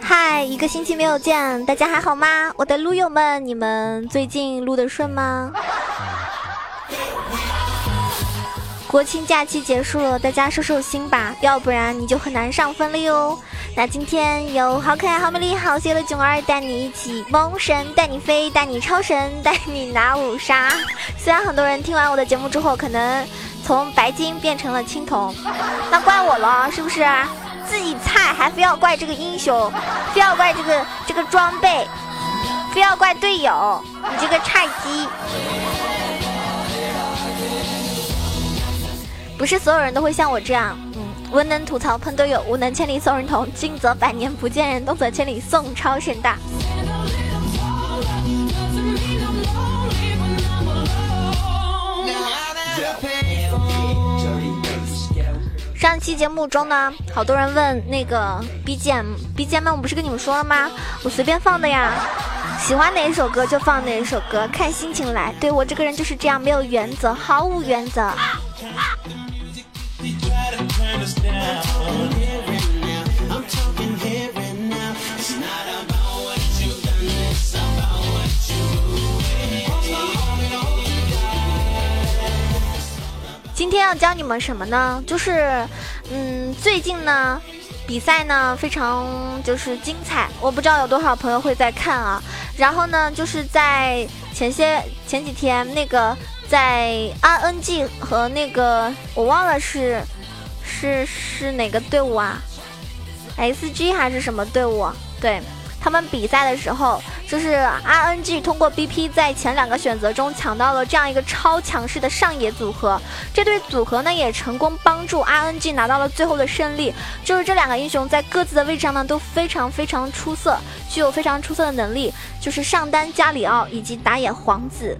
嗨，一个星期没有见，大家还好吗？我的撸友们，你们最近撸的顺吗？国庆假期结束了，大家收收心吧，要不然你就很难上分了哟。那今天有好可爱、好美丽、好邪恶的囧儿带你一起蒙神，带你飞，带你超神，带你拿五杀。虽然很多人听完我的节目之后，可能从白金变成了青铜，那怪我了，是不是？自己菜还非要怪这个英雄，非要怪这个这个装备，非要怪队友，你这个菜鸡。不是所有人都会像我这样，文能吐槽喷队友，武能千里送人头，静则百年不见人，动则千里送超神大。上期节目中呢，好多人问那个 BGM，BGM 我不是跟你们说了吗？我随便放的呀，喜欢哪一首歌就放哪一首歌，看心情来。对我这个人就是这样，没有原则，毫无原则。今天要教你们什么呢？就是，嗯，最近呢，比赛呢非常就是精彩，我不知道有多少朋友会在看啊。然后呢，就是在前些前几天那个。在 RNG 和那个我忘了是是是哪个队伍啊？SG 还是什么队伍？对他们比赛的时候，就是 RNG 通过 BP 在前两个选择中抢到了这样一个超强势的上野组合，这对组合呢也成功帮助 RNG 拿到了最后的胜利。就是这两个英雄在各自的位置上呢都非常非常出色，具有非常出色的能力，就是上单加里奥以及打野皇子。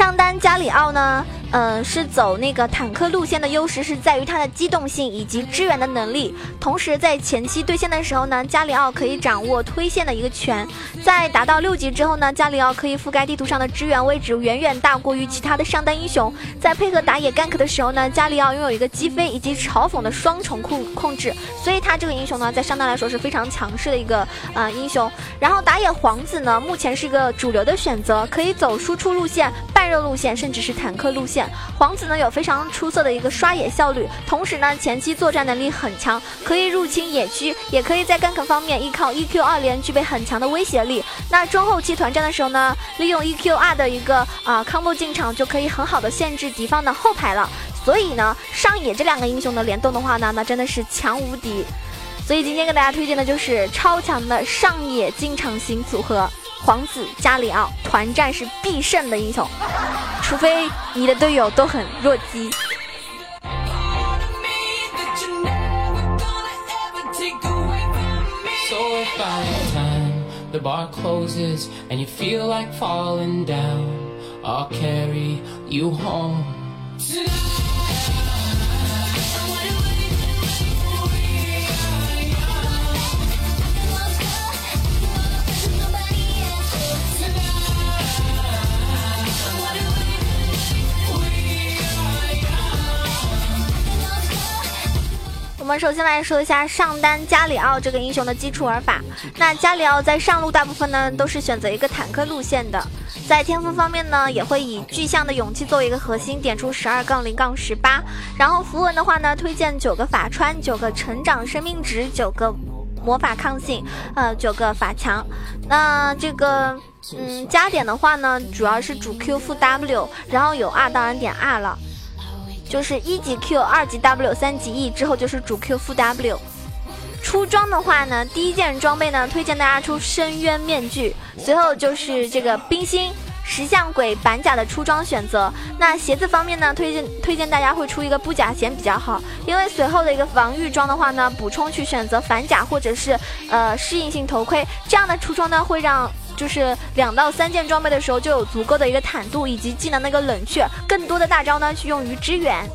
上单加里奥呢？嗯，是走那个坦克路线的优势是在于它的机动性以及支援的能力。同时，在前期对线的时候呢，加里奥可以掌握推线的一个权。在达到六级之后呢，加里奥可以覆盖地图上的支援位置，远远大过于其他的上单英雄。在配合打野 gank 的时候呢，加里奥拥有一个击飞以及嘲讽的双重控控制，所以他这个英雄呢，在上单来说是非常强势的一个呃英雄。然后打野皇子呢，目前是一个主流的选择，可以走输出路线、半肉路线，甚至是坦克路线。皇子呢有非常出色的一个刷野效率，同时呢前期作战能力很强，可以入侵野区，也可以在 gank 方面依靠 EQ 二连具备很强的威胁力。那中后期团战的时候呢，利用 EQ 二的一个啊 combo 进场，就可以很好的限制敌方的后排了。所以呢，上野这两个英雄的联动的话呢，那真的是强无敌。所以今天给大家推荐的就是超强的上野进场型组合。皇子加里奥团战是必胜的英雄，除非你的队友都很弱鸡。我们首先来说一下上单加里奥这个英雄的基础玩法。那加里奥在上路大部分呢都是选择一个坦克路线的，在天赋方面呢也会以巨象的勇气作为一个核心，点出十二杠零杠十八。然后符文的话呢，推荐九个法穿，九个成长生命值，九个魔法抗性，呃，九个法强。那这个嗯加点的话呢，主要是主 Q 负 W，然后有 R 当然点 R 了。就是一级 Q，二级 W，三级 E 之后就是主 Q 负 W。出装的话呢，第一件装备呢，推荐大家出深渊面具，随后就是这个冰心石像鬼板甲的出装选择。那鞋子方面呢，推荐推荐大家会出一个布甲鞋比较好，因为随后的一个防御装的话呢，补充去选择反甲或者是呃适应性头盔，这样的出装呢会让。就是两到三件装备的时候，就有足够的一个坦度以及技能的一个冷却，更多的大招呢，去用于支援。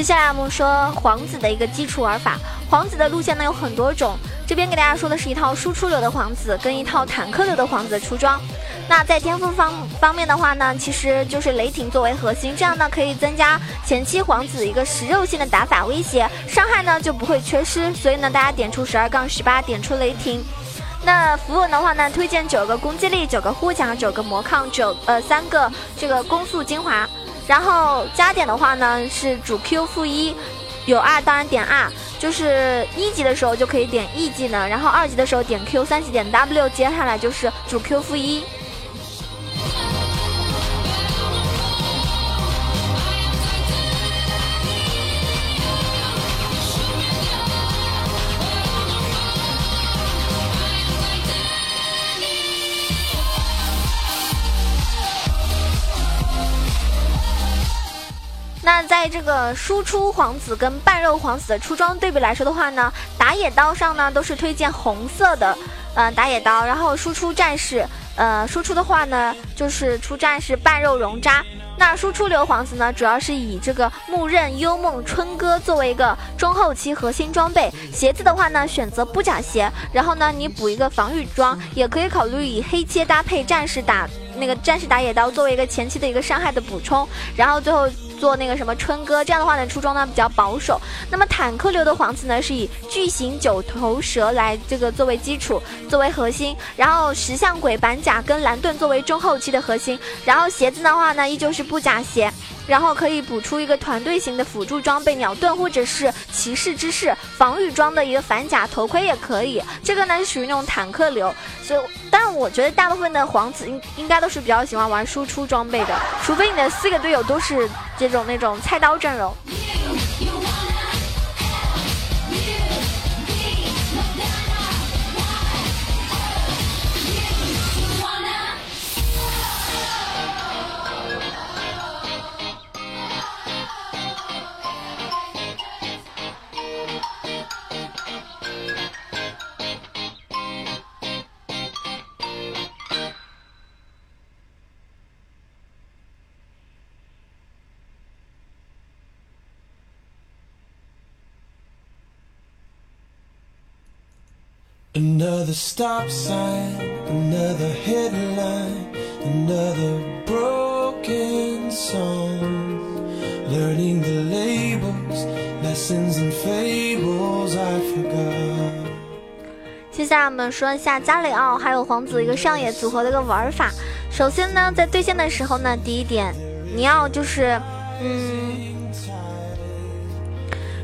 接下来我们说皇子的一个基础玩法。皇子的路线呢有很多种，这边给大家说的是一套输出流的皇子跟一套坦克流的皇子出装。那在天赋方方面的话呢，其实就是雷霆作为核心，这样呢可以增加前期皇子一个食肉性的打法威胁，伤害呢就不会缺失。所以呢，大家点出十二杠十八，点出雷霆。那符文的话呢，推荐九个攻击力，九个护甲，九个魔抗，九呃三个这个攻速精华。然后加点的话呢是主 Q 负一，有 R 当然点 R，就是一级的时候就可以点 E 技能，然后二级的时候点 Q，三级点 W，接下来就是主 Q 负一。在这个输出皇子跟半肉皇子的出装对比来说的话呢，打野刀上呢都是推荐红色的，呃打野刀，然后输出战士，呃输出的话呢就是出战士半肉熔渣。那输出流皇子呢，主要是以这个木刃、幽梦、春哥作为一个中后期核心装备。鞋子的话呢，选择布甲鞋，然后呢你补一个防御装，也可以考虑以黑切搭配战士打那个战士打野刀作为一个前期的一个伤害的补充，然后最后。做那个什么春哥，这样的话呢，出装呢比较保守。那么坦克流的皇子呢，是以巨型九头蛇来这个作为基础，作为核心，然后石像鬼板甲跟蓝盾作为中后期的核心，然后鞋子的话呢，依旧是布甲鞋。然后可以补出一个团队型的辅助装备鸟盾，或者是骑士之士防御装的一个反甲头盔也可以。这个呢是属于那种坦克流，所以，但我觉得大部分的皇子应应该都是比较喜欢玩输出装备的，除非你的四个队友都是这种那种菜刀阵容。Another stop sign, another headline, another broken song. Learning the labels, lessons and fables I forgot. 接下来我们说一下加里奥还有皇子一个上野组合的一个玩法。首先呢，在对线的时候呢，第一点你要就是，嗯。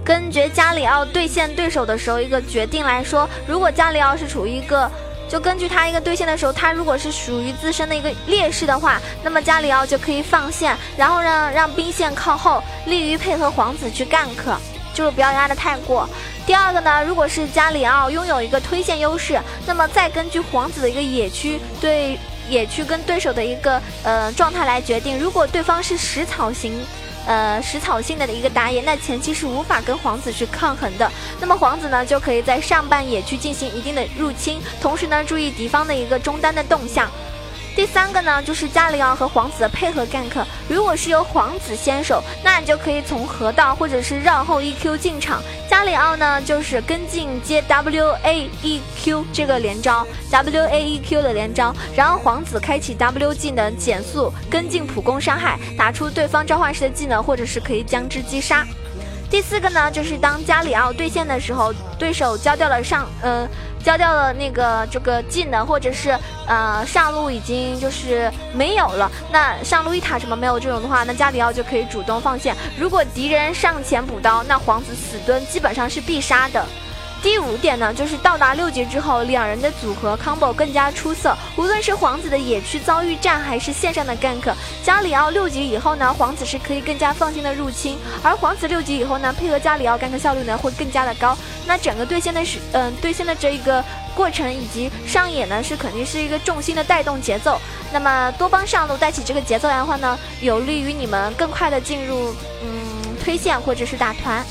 根据加里奥对线对手的时候一个决定来说，如果加里奥是处于一个，就根据他一个对线的时候，他如果是属于自身的一个劣势的话，那么加里奥就可以放线，然后让让兵线靠后，利于配合皇子去 gank，就是不要压的太过。第二个呢，如果是加里奥拥有一个推线优势，那么再根据皇子的一个野区对野区跟对手的一个呃状态来决定，如果对方是食草型。呃，食草性的一个打野，那前期是无法跟皇子去抗衡的。那么皇子呢，就可以在上半野区进行一定的入侵，同时呢，注意敌方的一个中单的动向。第三个呢，就是加里奥和皇子的配合 gank。如果是由皇子先手，那你就可以从河道或者是绕后 EQ 进场。加里奥呢，就是跟进接 WAEQ 这个连招，WAEQ 的连招，然后皇子开启 W 技能减速，跟进普攻伤害，打出对方召唤师的技能，或者是可以将之击杀。第四个呢，就是当加里奥对线的时候，对手交掉了上，呃，交掉了那个这个技能，或者是呃上路已经就是没有了，那上路一塔什么没有这种的话，那加里奥就可以主动放线。如果敌人上前补刀，那皇子死蹲基本上是必杀的。第五点呢，就是到达六级之后，两人的组合 combo 更加出色。无论是皇子的野区遭遇战，还是线上的 gank，加里奥六级以后呢，皇子是可以更加放心的入侵。而皇子六级以后呢，配合加里奥 gank 效率呢会更加的高。那整个对线的是，嗯，对线的这一个过程以及上野呢，是肯定是一个重心的带动节奏。那么多帮上路带起这个节奏来的话呢，有利于你们更快的进入，嗯，推线或者是打团。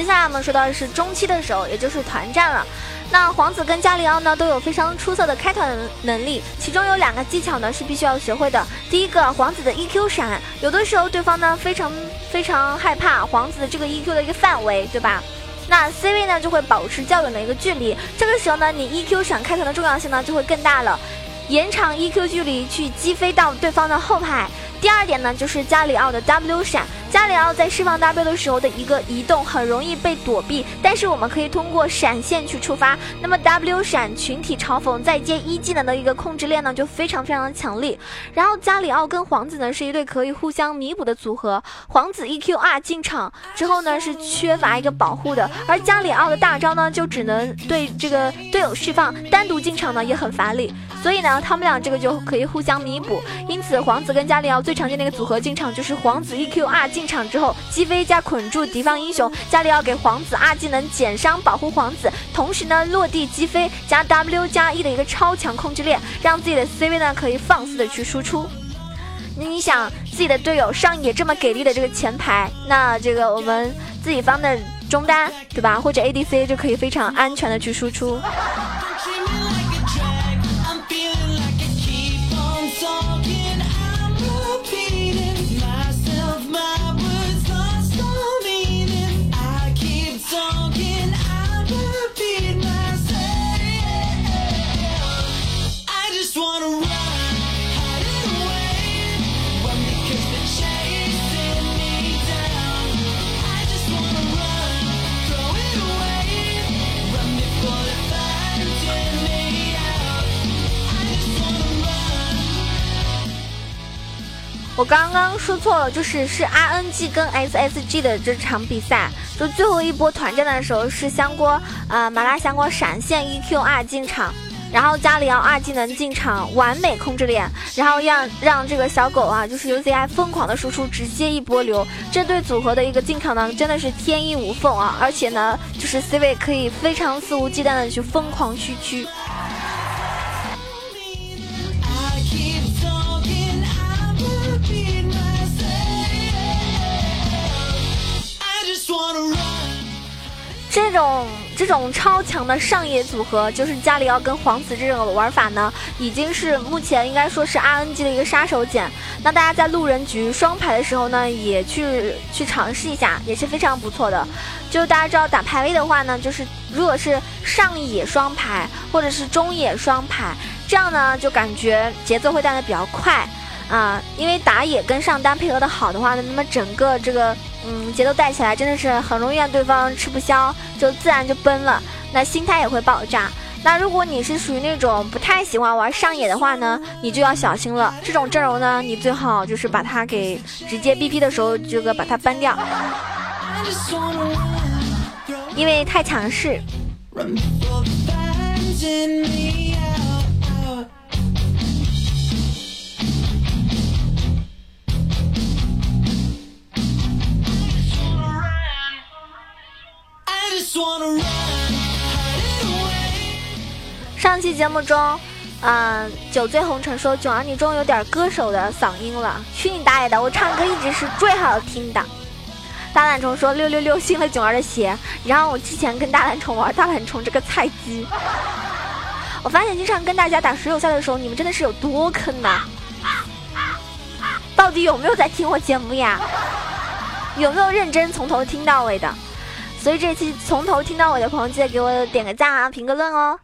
接下来我们说到的是中期的时候，也就是团战了。那皇子跟加里奥呢都有非常出色的开团能力，其中有两个技巧呢是必须要学会的。第一个，皇子的 EQ 闪，有的时候对方呢非常非常害怕皇子的这个 EQ 的一个范围，对吧？那 C 位呢就会保持较远的一个距离，这个时候呢你 EQ 闪开团的重要性呢就会更大了，延长 EQ 距离去击飞到对方的后排。第二点呢就是加里奥的 W 闪。加里奥在释放 W 的时候的一个移动很容易被躲避，但是我们可以通过闪现去触发。那么 W 闪群体嘲讽再接一技能的一个控制链呢，就非常非常的强力。然后加里奥跟皇子呢是一对可以互相弥补的组合。皇子 EQR 进场之后呢是缺乏一个保护的，而加里奥的大招呢就只能对这个队友释放，单独进场呢也很乏力。所以呢他们俩这个就可以互相弥补。因此皇子跟加里奥最常见的一个组合进场就是皇子 EQR 进。场之后击飞加捆住敌方英雄，加里奥给皇子二技能减伤保护皇子，同时呢落地击飞加 W 加 E 的一个超强控制链，让自己的 C 位呢可以放肆的去输出。那你想自己的队友上野这么给力的这个前排，那这个我们自己方的中单对吧，或者 ADC 就可以非常安全的去输出。我刚刚说错了，就是是 RNG 跟 SSG 的这场比赛，就最后一波团战的时候是香锅啊麻辣香锅闪现 EQR 进场，然后加里奥二技能进场完美控制脸，然后让让这个小狗啊就是 UZI 疯狂的输出，直接一波流。这对组合的一个进场呢真的是天衣无缝啊，而且呢就是 C 位可以非常肆无忌惮的去疯狂区区。这种这种超强的上野组合，就是加里奥跟皇子这种玩法呢，已经是目前应该说是 RNG 的一个杀手锏。那大家在路人局双排的时候呢，也去去尝试一下，也是非常不错的。就大家知道打排位的话呢，就是如果是上野双排或者是中野双排，这样呢就感觉节奏会带的比较快啊，因为打野跟上单配合的好的话呢，那么整个这个。嗯，节奏带起来真的是很容易让对方吃不消，就自然就崩了，那心态也会爆炸。那如果你是属于那种不太喜欢玩上野的话呢，你就要小心了。这种阵容呢，你最好就是把它给直接 BP 的时候这个把它搬掉，因为太强势。上期节目中，嗯，酒醉红尘说囧儿你终于有点歌手的嗓音了，去你大爷的！我唱歌一直是最好听的。大懒虫说六六六新了囧儿的鞋，然后我之前跟大懒虫玩大懒虫这个菜鸡，我发现经常跟大家打水友赛的时候，你们真的是有多坑呐！到底有没有在听我节目呀？有没有认真从头听到尾的？所以这期从头听到尾的朋友，记得给我点个赞啊，评个论哦。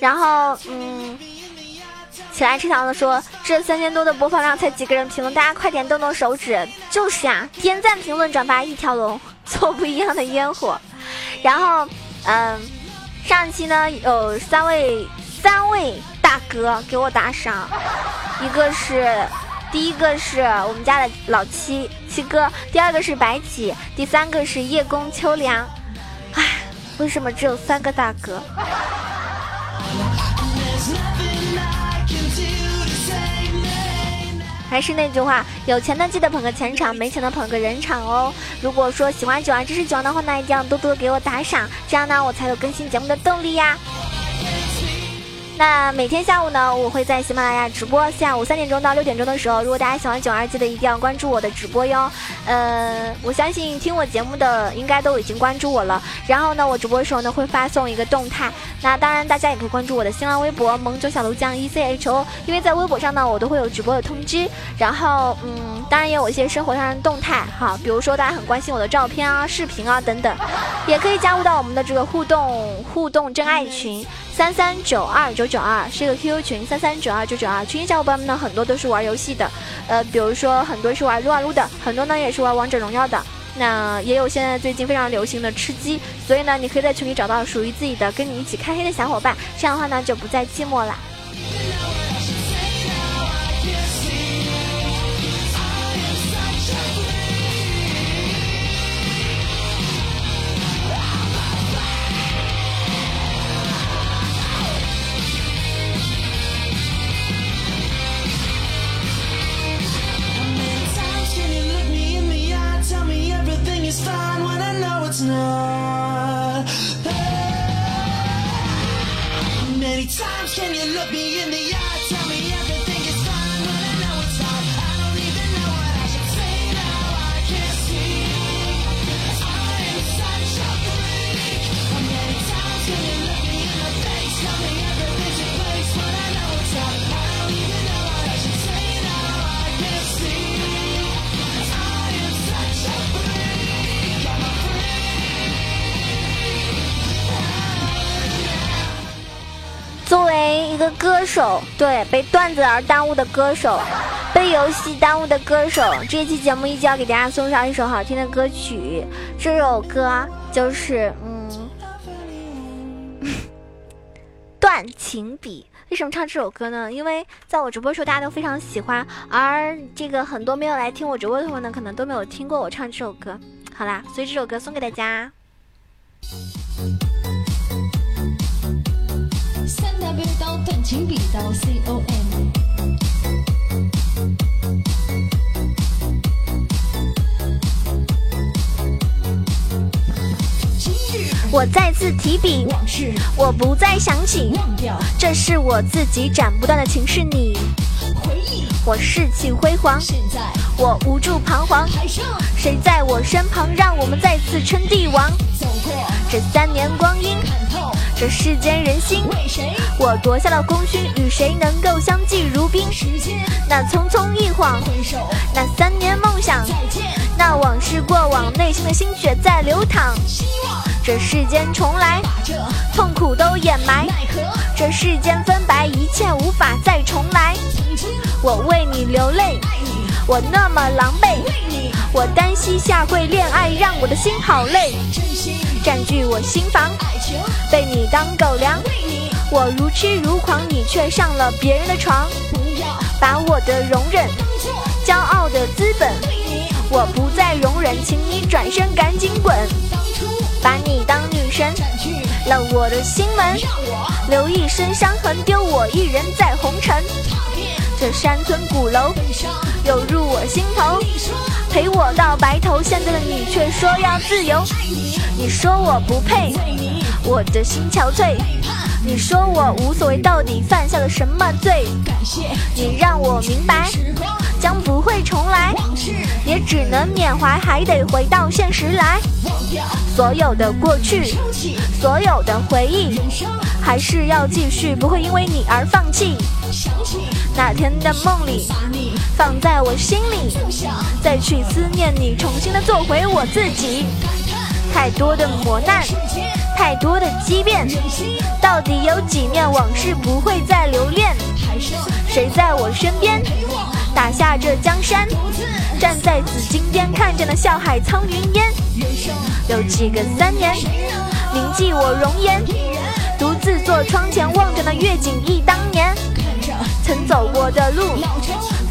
然后，嗯，起来吃糖的说，这三千多的播放量才几个人评论，大家快点动动手指。就是呀，点赞、评论、转发一条龙，做不一样的烟火。然后，嗯，上期呢有三位三位大哥给我打赏，一个是。第一个是我们家的老七七哥，第二个是白起，第三个是叶公秋凉。为什么只有三个大哥？还是那句话，有钱的记得捧个钱场，没钱的捧个人场哦。如果说喜欢九儿支持九儿的话，那一定要多多给我打赏，这样呢我才有更新节目的动力呀。那每天下午呢，我会在喜马拉雅直播，下午三点钟到六点钟的时候，如果大家喜欢九二，记得一定要关注我的直播哟。呃，我相信听我节目的应该都已经关注我了。然后呢，我直播的时候呢会发送一个动态。那当然，大家也可以关注我的新浪微博萌九小卢酱 E C H O，因为在微博上呢，我都会有直播的通知。然后，嗯，当然也有一些生活上的动态哈，比如说大家很关心我的照片啊、视频啊等等，也可以加入到我们的这个互动互动真爱群三三九二九九二，是一个 QQ 群三三九二九九二，群里小伙伴们呢很多都是玩游戏的，呃，比如说很多是玩撸啊撸的，很多呢也是玩王者荣耀的。那也有现在最近非常流行的吃鸡，所以呢，你可以在群里找到属于自己的跟你一起开黑的小伙伴，这样的话呢，就不再寂寞了。歌手，对被段子而耽误的歌手，被游戏耽误的歌手，这一期节目依旧要给大家送上一首好听的歌曲。这首歌就是嗯，《断情笔》。为什么唱这首歌呢？因为在我直播的时候大家都非常喜欢，而这个很多没有来听我直播的朋友呢，可能都没有听过我唱这首歌。好啦，所以这首歌送给大家。断情笔到 C O M。我再次提笔，往事我不再想起，忘掉，这是我自己斩不断的情，是你。回忆，我士气辉煌，现在我无助彷徨，谁在我身旁，让我们再次称帝王。走过这三年光阴。这世间人心，为谁？我夺下了功勋，与谁能够相敬如宾？时间，那匆匆一晃，回首，那三年梦想，再见。那往事过往，内心的心血在流淌。希望这世间重来，把这痛苦都掩埋。奈何这世间分白，一切无法再重来。曾经我为你流泪，爱你，我那么狼狈。为你，我单膝下跪恋爱，让我的心好累。占据我心房，被你当狗粮。我如痴如狂，你却上了别人的床。不要把我的容忍骄傲的资本，我不再容忍，请你转身赶紧滚。把你当女神，了我的心门，留一身伤痕，丢我一人在红尘。这山村古楼，又入我心头，陪我到白头。现在的你却说要自由。你说我不配，我的心憔悴。你说我无所谓，到底犯下了什么罪？你让我明白，将不会重来，也只能缅怀，还得回到现实来。所有的过去，所有的回忆，还是要继续，不会因为你而放弃。那天的梦里，放在我心里，再去思念你，重新的做回我自己。太多的磨难，太多的畸变，到底有几面往事不会再留恋？谁在我身边打下这江山？站在紫金边，看着那笑海苍云烟。有几个三年铭记我容颜？独自坐窗前望着那月景忆当年。曾走过的路，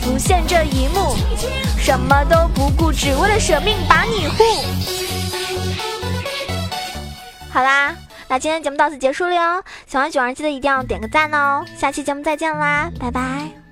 浮现这一幕，什么都不顾，只为了舍命把你护。好啦，那今天节目到此结束了哟。喜欢九儿记得一定要点个赞哦。下期节目再见啦，拜拜。